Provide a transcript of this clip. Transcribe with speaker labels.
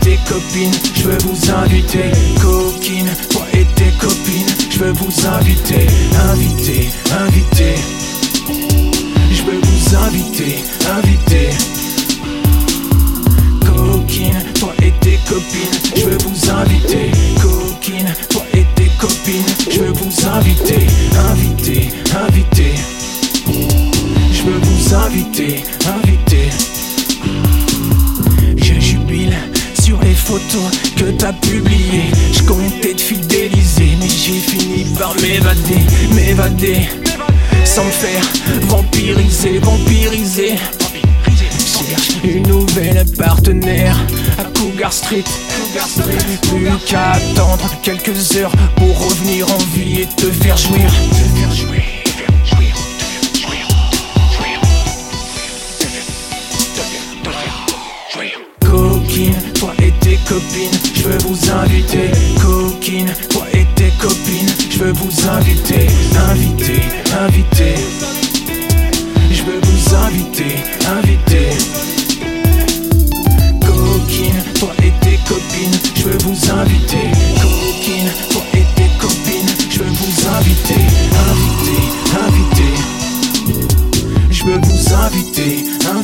Speaker 1: tes copines, je veux vous inviter. Coquine, toi et tes copines, je veux vous inviter. Inviter, inviter. Je veux vous inviter, inviter. Coquine, toi et tes copines, je veux vous inviter. Que t'as publiées. Je comptais te fidéliser, mais j'ai fini par m'évader, m'évader. Sans me faire vampiriser, vampiriser. Une nouvelle partenaire à Cougar Street. Plus qu'à attendre quelques heures pour revenir en vie et te faire jouir. Te faire jouir. Coquine, tes copines, je veux vous inviter. Coquine, toi et tes copines, je veux vous inviter. Inviter, inviter. Je veux vous inviter, inviter. Coquine, toi et tes copines, je veux vous inviter. Coquine, toi et tes copines, je veux vous inviter. Inviter, inviter. Je veux vous inviter, inviter.